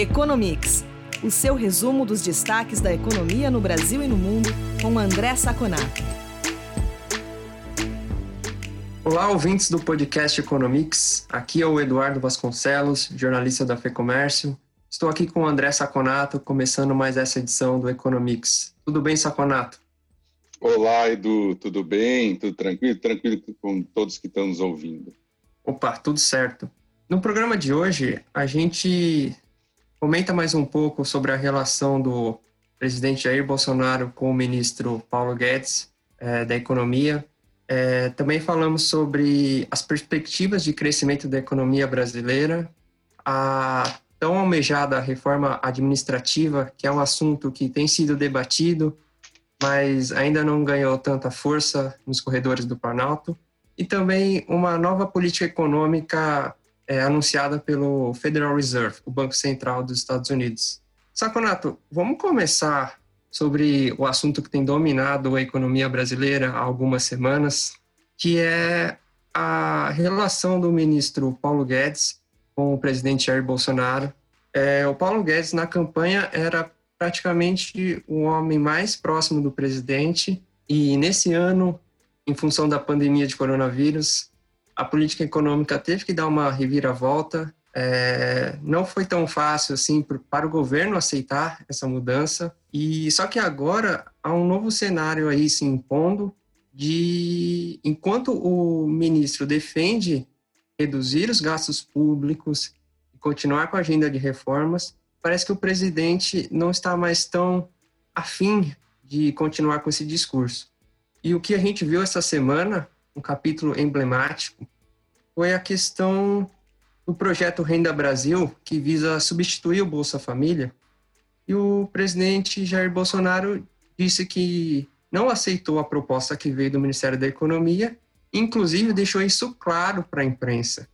Economics, o seu resumo dos destaques da economia no Brasil e no mundo, com André Saconato. Olá, ouvintes do podcast Economics. Aqui é o Eduardo Vasconcelos, jornalista da FEComércio. Estou aqui com o André Saconato, começando mais essa edição do Economics. Tudo bem, Saconato? Olá, Edu, tudo bem? Tudo tranquilo? Tranquilo com todos que estão nos ouvindo. Opa, tudo certo. No programa de hoje, a gente comenta mais um pouco sobre a relação do presidente Jair Bolsonaro com o ministro Paulo Guedes é, da Economia. É, também falamos sobre as perspectivas de crescimento da economia brasileira, a tão almejada reforma administrativa, que é um assunto que tem sido debatido mas ainda não ganhou tanta força nos corredores do Planalto. E também uma nova política econômica é, anunciada pelo Federal Reserve, o Banco Central dos Estados Unidos. Saconato, vamos começar sobre o assunto que tem dominado a economia brasileira há algumas semanas, que é a relação do ministro Paulo Guedes com o presidente Jair Bolsonaro. É, o Paulo Guedes, na campanha, era praticamente o homem mais próximo do presidente. E nesse ano, em função da pandemia de coronavírus, a política econômica teve que dar uma reviravolta. É, não foi tão fácil assim para o governo aceitar essa mudança. E só que agora há um novo cenário aí se impondo de enquanto o ministro defende reduzir os gastos públicos e continuar com a agenda de reformas, parece que o presidente não está mais tão afim de continuar com esse discurso. E o que a gente viu essa semana, um capítulo emblemático, foi a questão do projeto Renda Brasil, que visa substituir o Bolsa Família. E o presidente Jair Bolsonaro disse que não aceitou a proposta que veio do Ministério da Economia, inclusive deixou isso claro para a imprensa.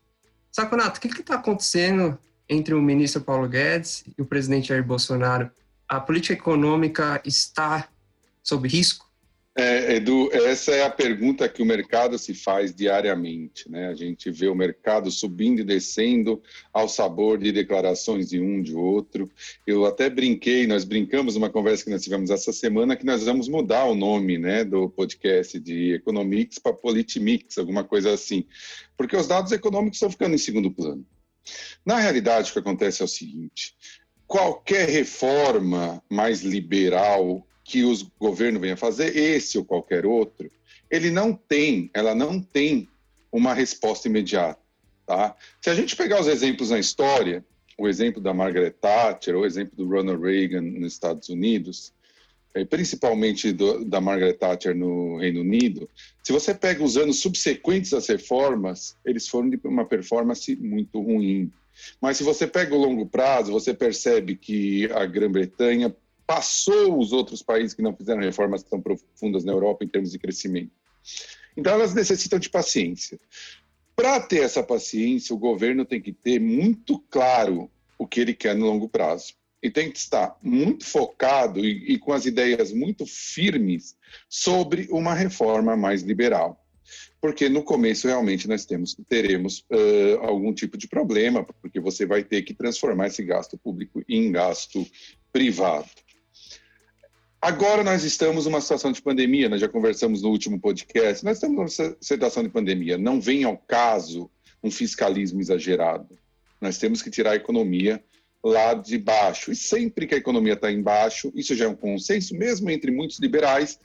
Saconato, o que está acontecendo entre o ministro Paulo Guedes e o presidente Jair Bolsonaro, a política econômica está sob risco? É, Edu, essa é a pergunta que o mercado se faz diariamente. Né? A gente vê o mercado subindo e descendo ao sabor de declarações de um, de outro. Eu até brinquei, nós brincamos numa conversa que nós tivemos essa semana que nós vamos mudar o nome né, do podcast de Economics para Politimix, alguma coisa assim. Porque os dados econômicos estão ficando em segundo plano. Na realidade, o que acontece é o seguinte: qualquer reforma mais liberal que o governo venha fazer, esse ou qualquer outro, ele não tem, ela não tem uma resposta imediata. Tá? Se a gente pegar os exemplos na história, o exemplo da Margaret Thatcher, o exemplo do Ronald Reagan nos Estados Unidos, é, principalmente do, da Margaret Thatcher no Reino Unido, se você pega os anos subsequentes às reformas, eles foram de uma performance muito ruim. Mas se você pega o longo prazo, você percebe que a Grã-Bretanha passou os outros países que não fizeram reformas tão profundas na Europa em termos de crescimento. Então, elas necessitam de paciência. Para ter essa paciência, o governo tem que ter muito claro o que ele quer no longo prazo e tem que estar muito focado e, e, com as ideias muito firmes sobre uma reforma mais liberal. Porque no começo realmente nós temos, teremos uh, algum tipo de problema, porque você vai ter que transformar esse gasto público em gasto privado. Agora nós estamos numa situação de pandemia, nós já conversamos no último podcast, nós estamos numa situação de pandemia. Não vem ao caso um fiscalismo exagerado. Nós temos que tirar a economia lá de baixo. E sempre que a economia está embaixo, isso já é um consenso, mesmo entre muitos liberais,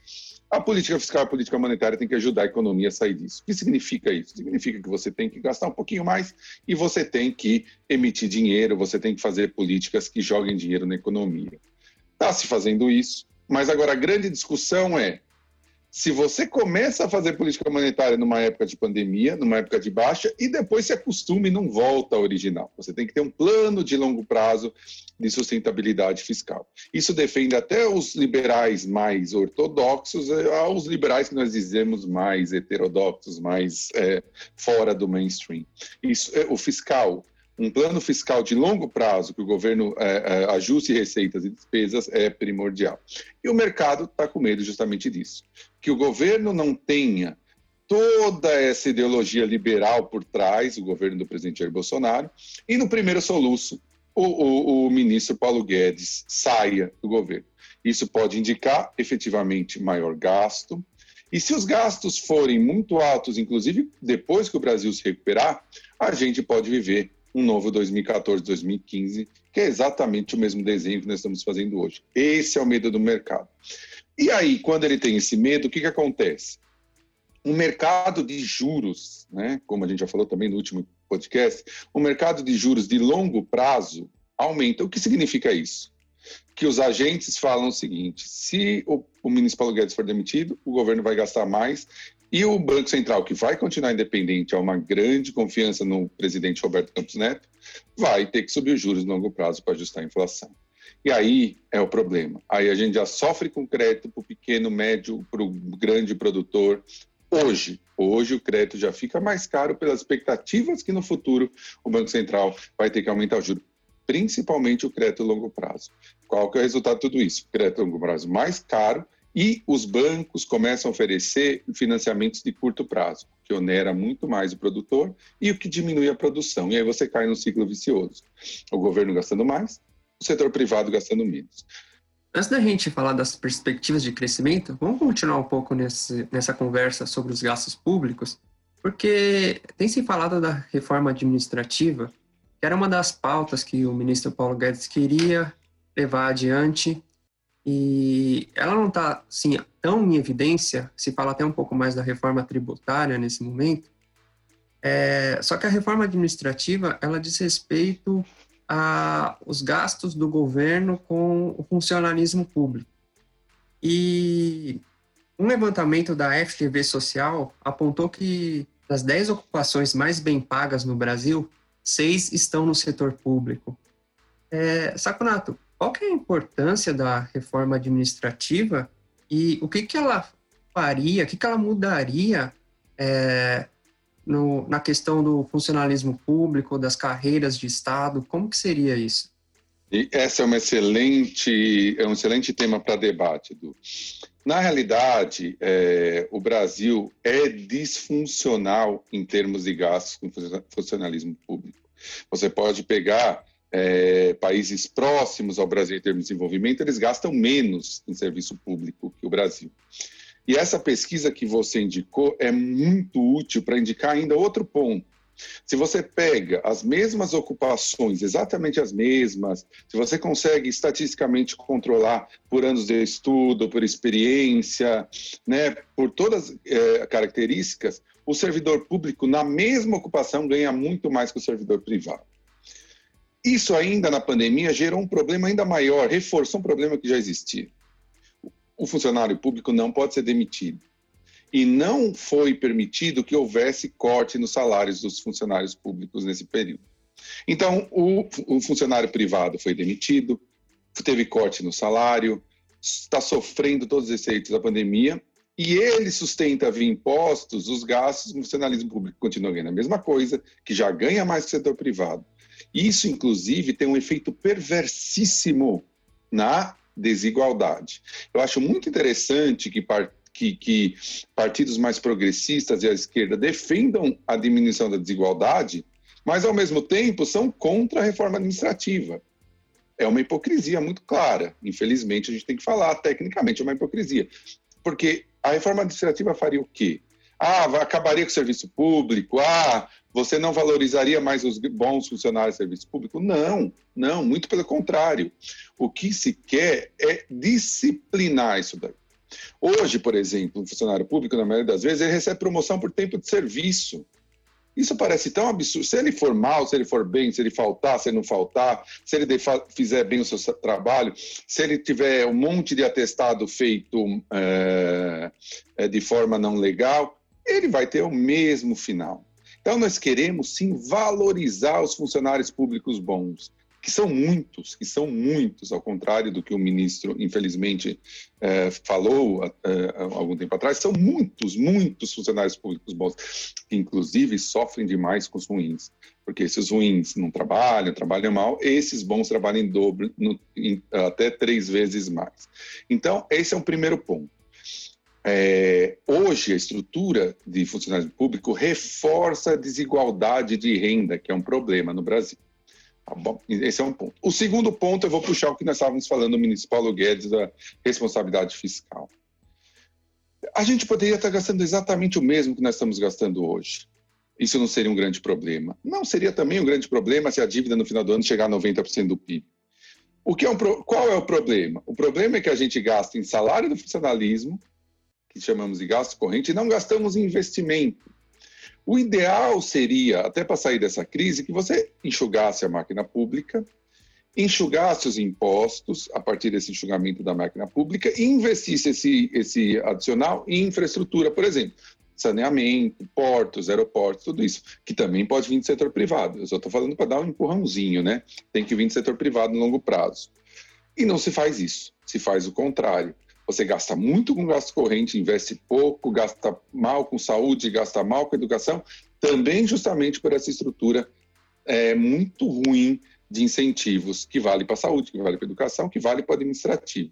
a política fiscal e a política monetária tem que ajudar a economia a sair disso. O que significa isso? Significa que você tem que gastar um pouquinho mais e você tem que emitir dinheiro, você tem que fazer políticas que joguem dinheiro na economia. Está se fazendo isso, mas agora a grande discussão é se você começa a fazer política monetária numa época de pandemia, numa época de baixa, e depois se acostuma e não volta ao original. Você tem que ter um plano de longo prazo de sustentabilidade fiscal. Isso defende até os liberais mais ortodoxos eh, aos liberais que nós dizemos mais heterodoxos, mais é, fora do mainstream. Isso, é, o fiscal um plano fiscal de longo prazo, que o governo é, é, ajuste receitas e despesas, é primordial. E o mercado está com medo justamente disso. Que o governo não tenha toda essa ideologia liberal por trás, o governo do presidente Jair Bolsonaro, e no primeiro soluço, o, o, o ministro Paulo Guedes saia do governo. Isso pode indicar efetivamente maior gasto, e se os gastos forem muito altos, inclusive depois que o Brasil se recuperar, a gente pode viver um novo 2014, 2015, que é exatamente o mesmo desenho que nós estamos fazendo hoje. Esse é o medo do mercado. E aí, quando ele tem esse medo, o que, que acontece? O mercado de juros, né, como a gente já falou também no último podcast, o mercado de juros de longo prazo aumenta. O que significa isso? Que os agentes falam o seguinte: se o, o ministro Paulo Guedes for demitido, o governo vai gastar mais e o Banco Central, que vai continuar independente, há uma grande confiança no presidente Roberto Campos Neto, vai ter que subir os juros no longo prazo para ajustar a inflação. E aí é o problema. Aí a gente já sofre com crédito para o pequeno, médio, para o grande produtor, hoje. Hoje o crédito já fica mais caro pelas expectativas que no futuro o Banco Central vai ter que aumentar o juro, principalmente o crédito a longo prazo. Qual que é o resultado de tudo isso? Crédito a longo prazo mais caro e os bancos começam a oferecer financiamentos de curto prazo, que onera muito mais o produtor e o que diminui a produção. E aí você cai num ciclo vicioso. O governo gastando mais, o setor privado gastando menos. Antes da gente falar das perspectivas de crescimento, vamos continuar um pouco nesse, nessa conversa sobre os gastos públicos, porque tem se falado da reforma administrativa, que era uma das pautas que o ministro Paulo Guedes queria levar adiante, e ela não está assim, tão em evidência, se fala até um pouco mais da reforma tributária nesse momento, é, só que a reforma administrativa ela diz respeito a, os gastos do governo com o funcionalismo público. E um levantamento da FGV Social apontou que das 10 ocupações mais bem pagas no Brasil, seis estão no setor público. É, Saconato, qual é a importância da reforma administrativa e o que, que ela faria, o que, que ela mudaria é, no, na questão do funcionalismo público, das carreiras de Estado? Como que seria isso? E essa é uma excelente, é um excelente tema para debate, Edu. Na realidade, é, o Brasil é disfuncional em termos de gastos com funcionalismo público. Você pode pegar é, países próximos ao Brasil em termos de desenvolvimento, eles gastam menos em serviço público que o Brasil. E essa pesquisa que você indicou é muito útil para indicar ainda outro ponto. Se você pega as mesmas ocupações, exatamente as mesmas, se você consegue estatisticamente controlar por anos de estudo, por experiência, né, por todas as é, características, o servidor público, na mesma ocupação, ganha muito mais que o servidor privado. Isso ainda na pandemia gerou um problema ainda maior, reforçou um problema que já existia o funcionário público não pode ser demitido. E não foi permitido que houvesse corte nos salários dos funcionários públicos nesse período. Então, o, o funcionário privado foi demitido, teve corte no salário, está sofrendo todos os efeitos da pandemia e ele sustenta via impostos os gastos do funcionalismo público continua ganhando a mesma coisa, que já ganha mais que o setor privado. Isso, inclusive, tem um efeito perversíssimo na desigualdade. Eu acho muito interessante que, que, que partidos mais progressistas e a esquerda defendam a diminuição da desigualdade, mas, ao mesmo tempo, são contra a reforma administrativa. É uma hipocrisia muito clara. Infelizmente, a gente tem que falar, tecnicamente, é uma hipocrisia. Porque a reforma administrativa faria o quê? Ah, acabaria com o serviço público. Ah, você não valorizaria mais os bons funcionários do serviço público? Não, não, muito pelo contrário. O que se quer é disciplinar isso daí. Hoje, por exemplo, um funcionário público, na maioria das vezes, ele recebe promoção por tempo de serviço. Isso parece tão absurdo. Se ele for mal, se ele for bem, se ele faltar, se ele não faltar, se ele fizer bem o seu trabalho, se ele tiver um monte de atestado feito é, de forma não legal, ele vai ter o mesmo final. Então, nós queremos sim valorizar os funcionários públicos bons, que são muitos, que são muitos, ao contrário do que o ministro, infelizmente, eh, falou eh, há algum tempo atrás, são muitos, muitos funcionários públicos bons, que inclusive sofrem demais com os ruins, porque se os ruins não trabalham, trabalham mal, esses bons trabalham em dobro, no, em, até três vezes mais. Então, esse é um primeiro ponto. É, hoje, a estrutura de funcionário público reforça a desigualdade de renda, que é um problema no Brasil. Tá bom? Esse é um ponto. O segundo ponto, eu vou puxar o que nós estávamos falando, o ministro Paulo Guedes, da responsabilidade fiscal. A gente poderia estar gastando exatamente o mesmo que nós estamos gastando hoje. Isso não seria um grande problema. Não seria também um grande problema se a dívida no final do ano chegar a 90% do PIB. O que é um. Qual é o problema? O problema é que a gente gasta em salário do funcionalismo, que chamamos de gasto corrente, não gastamos em investimento. O ideal seria, até para sair dessa crise, que você enxugasse a máquina pública, enxugasse os impostos a partir desse enxugamento da máquina pública e investisse esse, esse adicional em infraestrutura, por exemplo, saneamento, portos, aeroportos, tudo isso, que também pode vir do setor privado. Eu só estou falando para dar um empurrãozinho, né? Tem que vir do setor privado no longo prazo. E não se faz isso, se faz o contrário. Você gasta muito com gasto corrente, investe pouco, gasta mal com saúde, gasta mal com educação, também justamente por essa estrutura é, muito ruim de incentivos que vale para a saúde, que vale para a educação, que vale para o administrativo.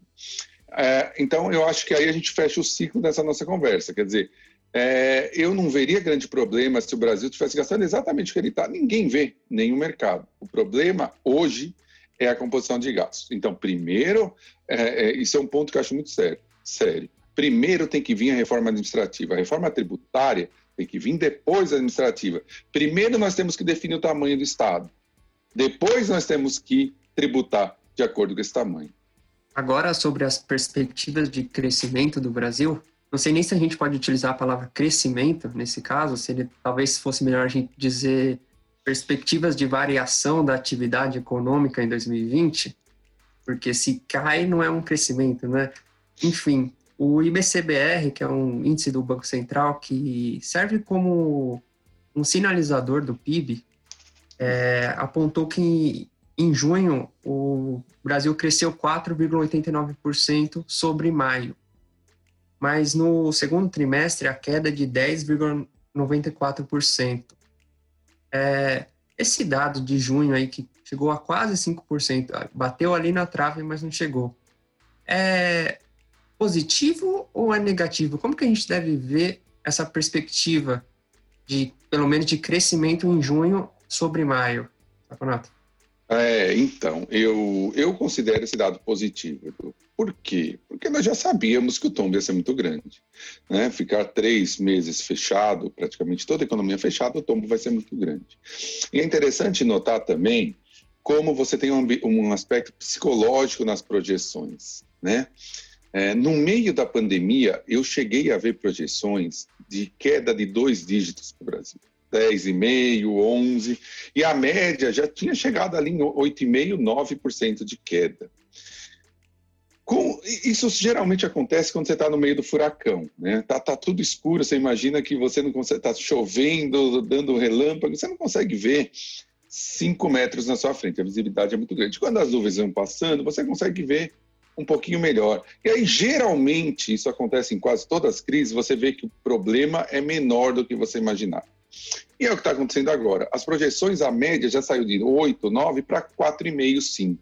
É, então, eu acho que aí a gente fecha o ciclo dessa nossa conversa. Quer dizer, é, eu não veria grande problema se o Brasil estivesse gastando exatamente o que ele está. Ninguém vê, nem o mercado. O problema hoje é a composição de gastos. Então, primeiro, é, é, isso é um ponto que eu acho muito sério, sério. Primeiro tem que vir a reforma administrativa. A reforma tributária tem que vir depois da administrativa. Primeiro nós temos que definir o tamanho do Estado. Depois nós temos que tributar de acordo com esse tamanho. Agora, sobre as perspectivas de crescimento do Brasil, não sei nem se a gente pode utilizar a palavra crescimento nesse caso, se ele, talvez fosse melhor a gente dizer perspectivas de variação da atividade econômica em 2020, porque se cai não é um crescimento, né? Enfim, o IBCBR, que é um índice do Banco Central que serve como um sinalizador do PIB, é, apontou que em junho o Brasil cresceu 4,89% sobre maio, mas no segundo trimestre a queda é de 10,94%. É, esse dado de junho aí, que chegou a quase 5%, bateu ali na trave, mas não chegou. É positivo ou é negativo? Como que a gente deve ver essa perspectiva de, pelo menos, de crescimento em junho sobre maio? Saconato? É, então, eu, eu considero esse dado positivo. Por quê? Porque nós já sabíamos que o tombo ia ser muito grande. Né? Ficar três meses fechado, praticamente toda a economia fechada, o tombo vai ser muito grande. E é interessante notar também como você tem um, um aspecto psicológico nas projeções. Né? É, no meio da pandemia, eu cheguei a ver projeções de queda de dois dígitos para o Brasil. 10,5%, 11%, e a média já tinha chegado ali em 8,5%, 9% de queda. Com, isso geralmente acontece quando você está no meio do furacão, né? Tá, tá, tudo escuro, você imagina que você não consegue, tá chovendo, dando relâmpago, você não consegue ver 5 metros na sua frente, a visibilidade é muito grande. Quando as nuvens vão passando, você consegue ver um pouquinho melhor. E aí, geralmente, isso acontece em quase todas as crises, você vê que o problema é menor do que você imaginava. E é o que está acontecendo agora. As projeções, a média já saiu de 8, 9 para 4,5, 5.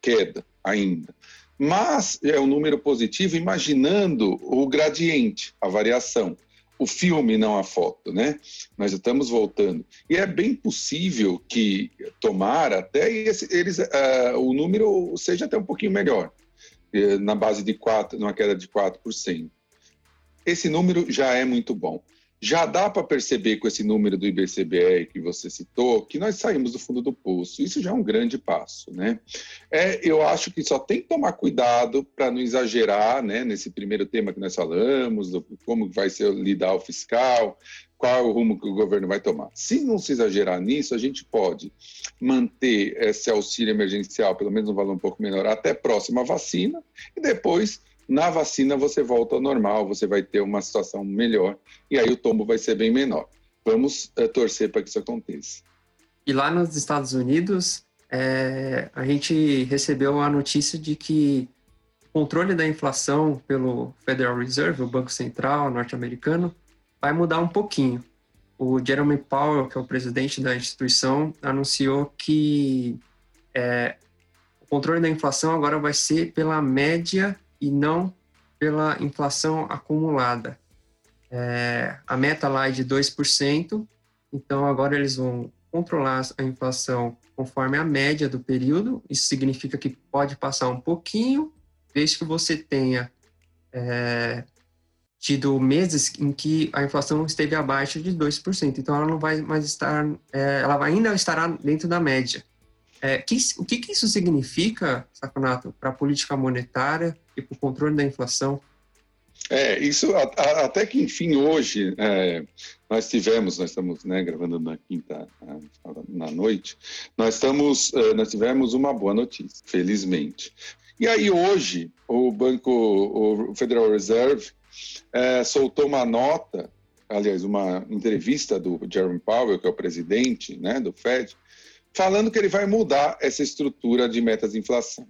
Queda ainda. Mas é um número positivo, imaginando o gradiente, a variação. O filme, não a foto, né? Nós estamos voltando. E é bem possível que, tomara, até esse, eles, uh, o número seja até um pouquinho melhor, uh, na base de 4, numa queda de 4%. Esse número já é muito bom. Já dá para perceber com esse número do IBCBR que você citou que nós saímos do fundo do poço. Isso já é um grande passo, né? É, eu acho que só tem que tomar cuidado para não exagerar, né? Nesse primeiro tema que nós falamos, do, como vai ser lidar o fiscal, qual é o rumo que o governo vai tomar. Se não se exagerar nisso, a gente pode manter esse auxílio emergencial, pelo menos um valor um pouco menor, até próxima vacina, e depois na vacina você volta ao normal, você vai ter uma situação melhor e aí o tombo vai ser bem menor. Vamos é, torcer para que isso aconteça. E lá nos Estados Unidos, é, a gente recebeu a notícia de que o controle da inflação pelo Federal Reserve, o Banco Central norte-americano, vai mudar um pouquinho. O Jeremy Powell, que é o presidente da instituição, anunciou que é, o controle da inflação agora vai ser pela média e não pela inflação acumulada. É, a meta lá é de 2%, então agora eles vão controlar a inflação conforme a média do período. Isso significa que pode passar um pouquinho, desde que você tenha é, tido meses em que a inflação esteve abaixo de 2%. Então, ela não vai mais estar, é, ela ainda estará dentro da média. É, que, o que, que, isso significa, Saconato, para a política monetária e para o controle da inflação? É, isso até que enfim hoje é, nós tivemos, nós estamos né, gravando na quinta na noite, nós estamos, é, nós tivemos uma boa notícia, felizmente. E aí hoje o banco, o Federal Reserve é, soltou uma nota, aliás, uma entrevista do Jerome Powell, que é o presidente né, do Fed, falando que ele vai mudar essa estrutura de metas de inflação.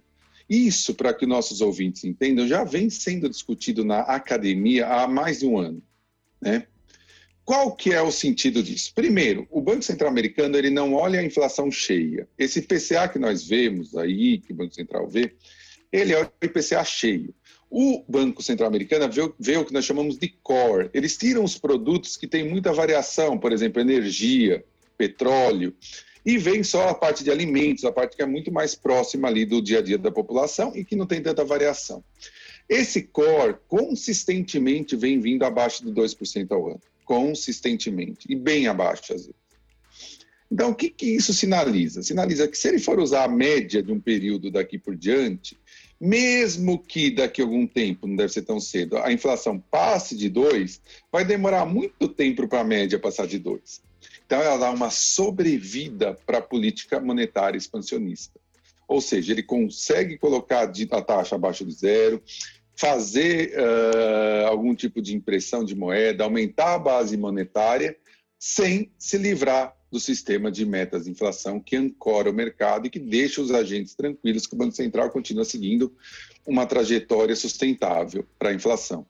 Isso, para que nossos ouvintes entendam, já vem sendo discutido na academia há mais de um ano. Né? Qual que é o sentido disso? Primeiro, o Banco Central americano ele não olha a inflação cheia. Esse IPCA que nós vemos aí, que o Banco Central vê, ele é o IPCA cheio. O Banco Central americano vê, vê, o que nós chamamos de core. Eles tiram os produtos que têm muita variação, por exemplo, energia, petróleo, e vem só a parte de alimentos, a parte que é muito mais próxima ali do dia a dia da população e que não tem tanta variação. Esse core consistentemente vem vindo abaixo de 2% ao ano, consistentemente, e bem abaixo às vezes. Então, o que, que isso sinaliza? Sinaliza que se ele for usar a média de um período daqui por diante, mesmo que daqui a algum tempo, não deve ser tão cedo, a inflação passe de 2, vai demorar muito tempo para a média passar de 2. Então, ela dá uma sobrevida para a política monetária expansionista. Ou seja, ele consegue colocar a taxa abaixo de zero, fazer uh, algum tipo de impressão de moeda, aumentar a base monetária, sem se livrar do sistema de metas de inflação que ancora o mercado e que deixa os agentes tranquilos que o Banco Central continua seguindo uma trajetória sustentável para a inflação.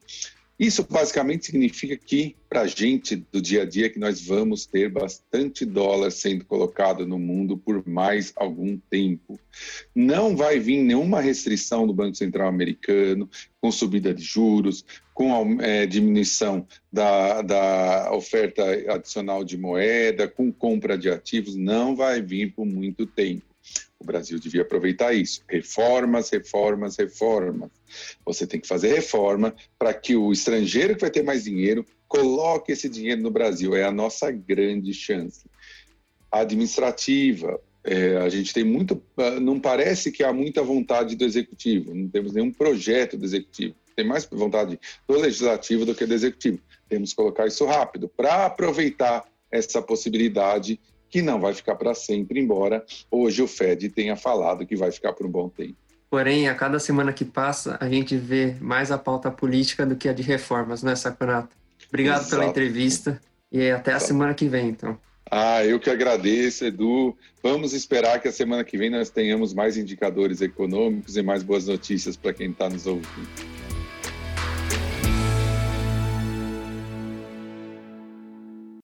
Isso basicamente significa que, para a gente do dia a dia, que nós vamos ter bastante dólar sendo colocado no mundo por mais algum tempo. Não vai vir nenhuma restrição do Banco Central americano com subida de juros, com é, diminuição da, da oferta adicional de moeda, com compra de ativos, não vai vir por muito tempo. O Brasil devia aproveitar isso. Reformas, reformas, reformas. Você tem que fazer reforma para que o estrangeiro que vai ter mais dinheiro coloque esse dinheiro no Brasil. É a nossa grande chance. administrativa, é, a gente tem muito. Ah, não parece que há muita vontade do executivo, não temos nenhum projeto do executivo. Tem mais vontade do legislativo do que do executivo. Temos que colocar isso rápido para aproveitar essa possibilidade que não vai ficar para sempre, embora hoje o Fed tenha falado que vai ficar por um bom tempo. Porém, a cada semana que passa, a gente vê mais a pauta política do que a de reformas, né, Saconato? Obrigado Exato. pela entrevista e até a semana que vem, então. Ah, eu que agradeço, Edu. Vamos esperar que a semana que vem nós tenhamos mais indicadores econômicos e mais boas notícias para quem está nos ouvindo.